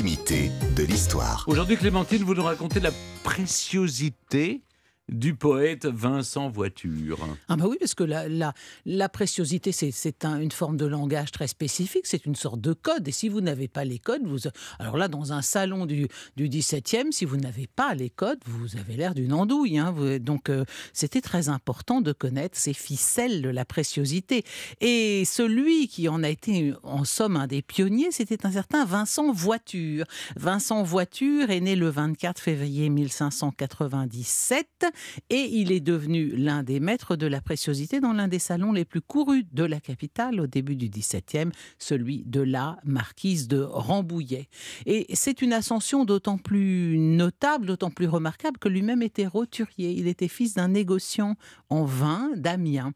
de l'histoire. Aujourd'hui, Clémentine, vous nous racontez la préciosité du poète Vincent Voiture. Ah bah oui, parce que la, la, la préciosité, c'est un, une forme de langage très spécifique, c'est une sorte de code. Et si vous n'avez pas les codes, vous... Alors là, dans un salon du, du 17e, si vous n'avez pas les codes, vous avez l'air d'une andouille. Hein. Donc euh, c'était très important de connaître ces ficelles de la préciosité. Et celui qui en a été, en somme, un des pionniers, c'était un certain Vincent Voiture. Vincent Voiture est né le 24 février 1597 et il est devenu l'un des maîtres de la préciosité dans l'un des salons les plus courus de la capitale au début du XVIIe, celui de la marquise de Rambouillet. Et c'est une ascension d'autant plus notable, d'autant plus remarquable que lui-même était roturier. Il était fils d'un négociant en vin d'Amiens.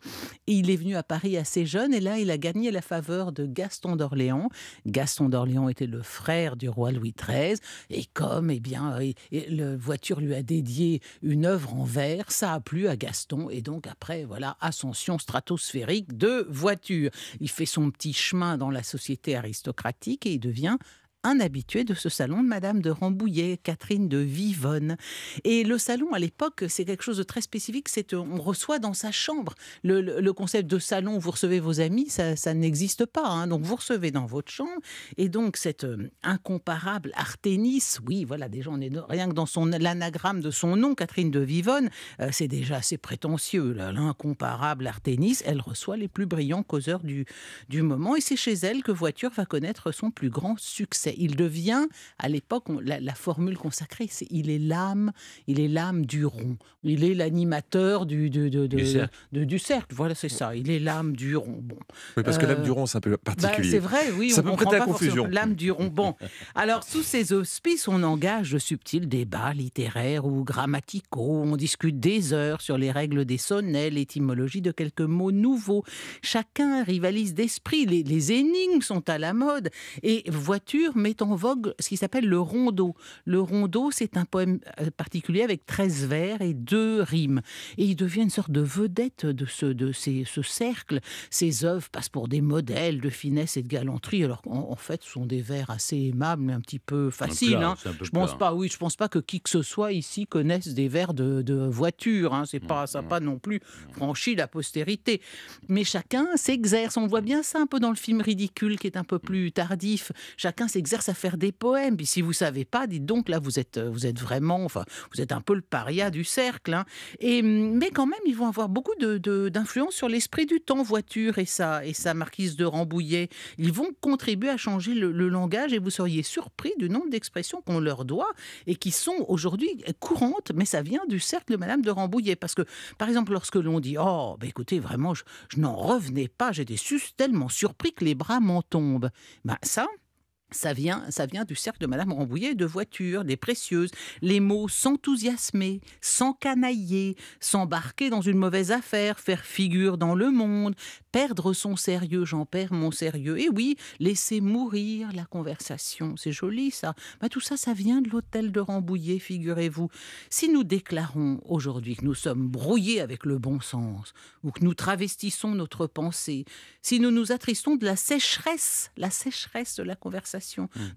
Il est venu à Paris assez jeune et là, il a gagné la faveur de Gaston d'Orléans. Gaston d'Orléans était le frère du roi Louis XIII et comme, eh bien, et le voiture lui a dédié une œuvre en verre, ça a plu à Gaston et donc après, voilà, ascension stratosphérique de voiture. Il fait son petit chemin dans la société aristocratique et il devient un habitué de ce salon de Madame de Rambouillet, Catherine de Vivonne. Et le salon, à l'époque, c'est quelque chose de très spécifique. C'est euh, on reçoit dans sa chambre. Le, concept de salon, vous recevez vos amis, ça, n'existe pas. hein. Donc vous recevez dans votre chambre. Et donc cette euh, incomparable Arténis, oui, voilà, déjà on est rien que dans son l'anagramme de son nom, Catherine de Vivonne, euh, c'est déjà assez prétentieux. L'incomparable Arténis, elle reçoit les plus brillants causeurs du, du moment. Et c'est chez elle que Voiture va connaître son plus grand succès. Il devient, à l'époque, la, la formule consacrée, c'est il est l'âme, il est l'âme du rond. Il est l'animateur du, de- de- de- Du cercle. du cercle. Voilà, c'est ça. Il est l'âme du rond. Bon. Oui, parce que Euh, l'âme du rond, c'est un peu Bah, particulier. c'est vrai, oui. Ça on peut prêter à pas confusion. L'âme du rond. Bon, alors sous ces auspices, on engage de subtils débats littéraires ou grammaticaux. On discute des heures sur les règles des sonnets, l'étymologie de quelques mots nouveaux. Chacun rivalise d'esprit. Les, les énigmes sont à la mode. Et Voiture met en vogue ce qui s'appelle le rondeau. Le rondeau, c'est un poème euh, particulier avec 13 vers et deux rimes. Et il devient une sorte de vedette de ce, de ces- ce cercle. Ses œuvres passent pour des modèles de finesse et de galanterie, alors qu'en en fait, ce sont des vers assez aimables, mais un petit peu faciles. hein. peu Je pense plat. pas, oui, je pense pas que qui que ce soit ici connaisse des vers de, de voiture. Hein. C'est pas, ça pas non plus franchi la postérité. Mais chacun s'exerce. On voit bien ça un peu dans le film ridicule qui est un peu plus tardif. Chacun s'exerce à faire des poèmes. Puis si vous savez pas, dites donc là, vous êtes, vous êtes vraiment, enfin, vous êtes un peu le paria du cercle. hein. Et mais quand même, ils vont avoir beaucoup de- de- d'influence sur l'esprit du temps, voiture et sa et sa marquise de Rambouillet. Ils vont contribuer à changer le, langage et vous seriez surpris du nombre d'expressions qu'on leur doit et qui sont aujourd'hui courantes, mais ça vient du cercle de Madame de Rambouillet. Parce que, par exemple, lorsque l'on dit Oh, ben écoutez, vraiment, je, n'en revenais pas, j'étais tellement surpris que les bras m'en tombent. Ben, ça, ça vient, ça vient du cercle de Madame Rambouillet de voitures, des précieuses. Les mots s'enthousiasmer, s'encanailler, s'embarquer dans une mauvaise affaire, faire figure dans le monde, perdre son sérieux, j'en perds mon sérieux. Et oui, laisser mourir la conversation, c'est joli ça. Ben, tout ça, ça vient de l'hôtel de Rambouillet, figurez-vous. Si nous déclarons aujourd'hui que nous sommes brouillés avec le bon sens, ou que nous travestissons notre pensée, si nous nous attristons de la sécheresse, la sécheresse de la conversation,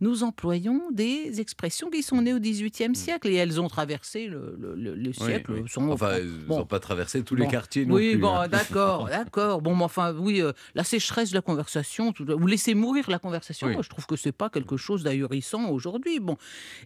nous employons des expressions qui sont nées au XVIIIe siècle et elles ont traversé le, le- le- le Oui, siècle. oui. sont- Enfin, bon. n'ont pas traversé tous les Bon. quartiers non oui, plus. bon, hein. d'accord, d'accord. Bon, mais enfin, oui, euh, la sécheresse de la conversation, tout- ou laisser mourir la conversation, Oui. moi, je trouve que c'est pas quelque chose d'ahurissant aujourd'hui. Bon,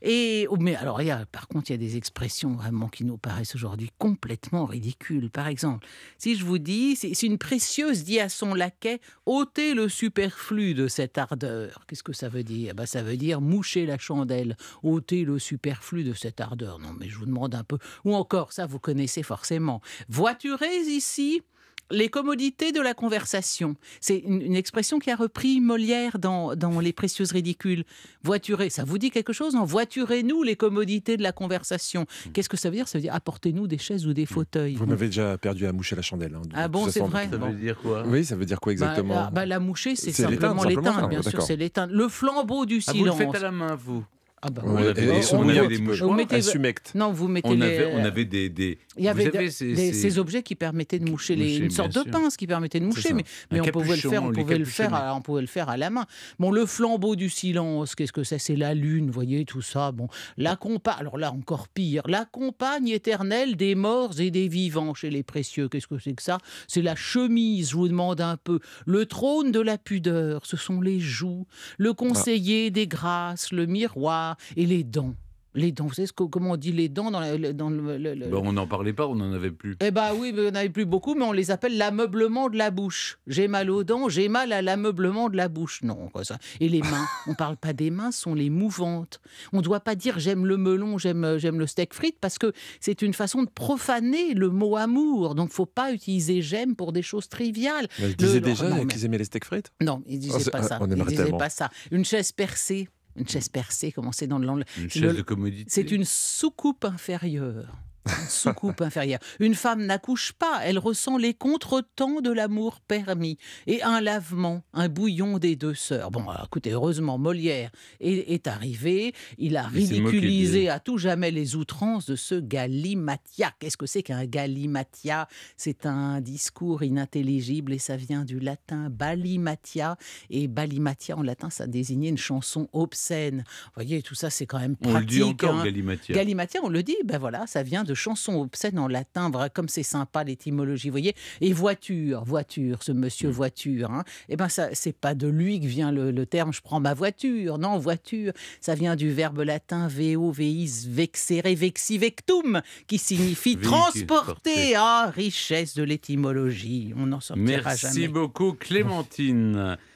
et oh, mais alors, il y a, par contre, il y a des expressions vraiment qui nous paraissent aujourd'hui complètement ridicules. Par exemple, si je vous dis, si une précieuse dit à son laquais, ôtez le superflu de cette ardeur, qu'est-ce que ça veut dire ben, Ça veut dire moucher la chandelle, ôter le superflu de cette ardeur. Non, mais je vous demande un peu. Ou encore, ça, vous connaissez forcément. Voiturez ici les commodités de la conversation. C'est une, une expression qui a repris Molière dans, dans Les Précieuses Ridicules. Voiturer, ça vous dit quelque chose Non, voiturez-nous les commodités de la conversation. Qu'est-ce que ça veut dire? Ça veut dire apportez-nous des chaises ou des fauteuils. Vous m'avez déjà perdu à moucher la chandelle. hein, Ah bon, c'est vrai Ça Bon. veut dire quoi? Oui, ça veut dire quoi Bah, exactement? la, bah, la moucher, c'est simplement l'éteindre, l'éteindre, ah, bien sûr, c'est l'éteindre. Le flambeau du Ah, vous le silence. faites à la main, vous Ah bah On avait des- on avait mouchoirs. Mettez-. Non, vous mettez On les- avait, on avait des, des- Il y avait de- ces- des- ces- ces objets qui permettaient de moucher, les, Moucher, une sorte de pince qui permettait de moucher, mais, mais on pouvait le faire, on pouvait le faire, à, on pouvait le faire à la main. Bon, le flambeau du silence, qu'est-ce que c'est? C'est la lune, vous voyez tout ça. Bon, la compa, alors là encore pire, la compagne éternelle des morts et des vivants chez les précieux. Qu'est-ce que c'est que ça? C'est la chemise, je vous demande un peu. Le trône de la pudeur, ce sont les joues. Le conseiller des grâces, le miroir et les dents. Les dents, vous savez ce que- comment on dit les dents dans, la- dans le- le- le- Bon, on n'en parlait pas, on n'en avait plus. eh ben oui, mais on n'avait plus beaucoup, mais on les appelle l'ameublement de la bouche. J'ai mal aux dents, j'ai mal à l'ameublement de la bouche. Non, quoi ça. Et les mains, on parle pas des mains, sont les mouvantes. On ne doit pas dire j'aime le melon, j'aime euh, j'aime le steak frites, parce que c'est une façon de profaner le mot amour. Donc faut pas utiliser j'aime pour des choses triviales. Mais Ils disaient Le- déjà non, mais- qu'ils aimaient les steaks frites? Non, ils disaient Oh, pas ça. on Ils disaient tellement. pas ça. Une chaise percée. Une chaise percée, c'est dans le langue Une Le- chaise de commodité. c'est une soucoupe inférieure. Soucoupe inférieure. Une femme n'accouche pas, elle ressent les contretemps de l'amour permis. Et un lavement, un bouillon des deux sœurs. Bon, alors, écoutez, heureusement, Molière est, est arrivé. Il a ridiculisé à tout jamais les outrances de ce galimatia. Qu'est-ce que c'est qu'un galimatia? C'est un discours inintelligible et ça vient du latin balimatia. Et balimatia en latin, ça désignait une chanson obscène. Vous voyez, tout ça, c'est quand même On pratique. le dit encore, hein. Galimatia. Galimatia, on le dit, ben voilà, ça vient de chansons obscènes en latin, vrai, comme c'est sympa l'étymologie, vous voyez. Et voiture, voiture, ce monsieur Mm. voiture, hein, eh ben ça, c'est pas de lui que vient le, le terme je prends ma voiture, non, voiture, ça vient du verbe latin veo, veis, vexere, vexi, vectum, qui signifie transporter, porter. ah, richesse de l'étymologie, on n'en sortira Merci jamais. beaucoup, Clémentine.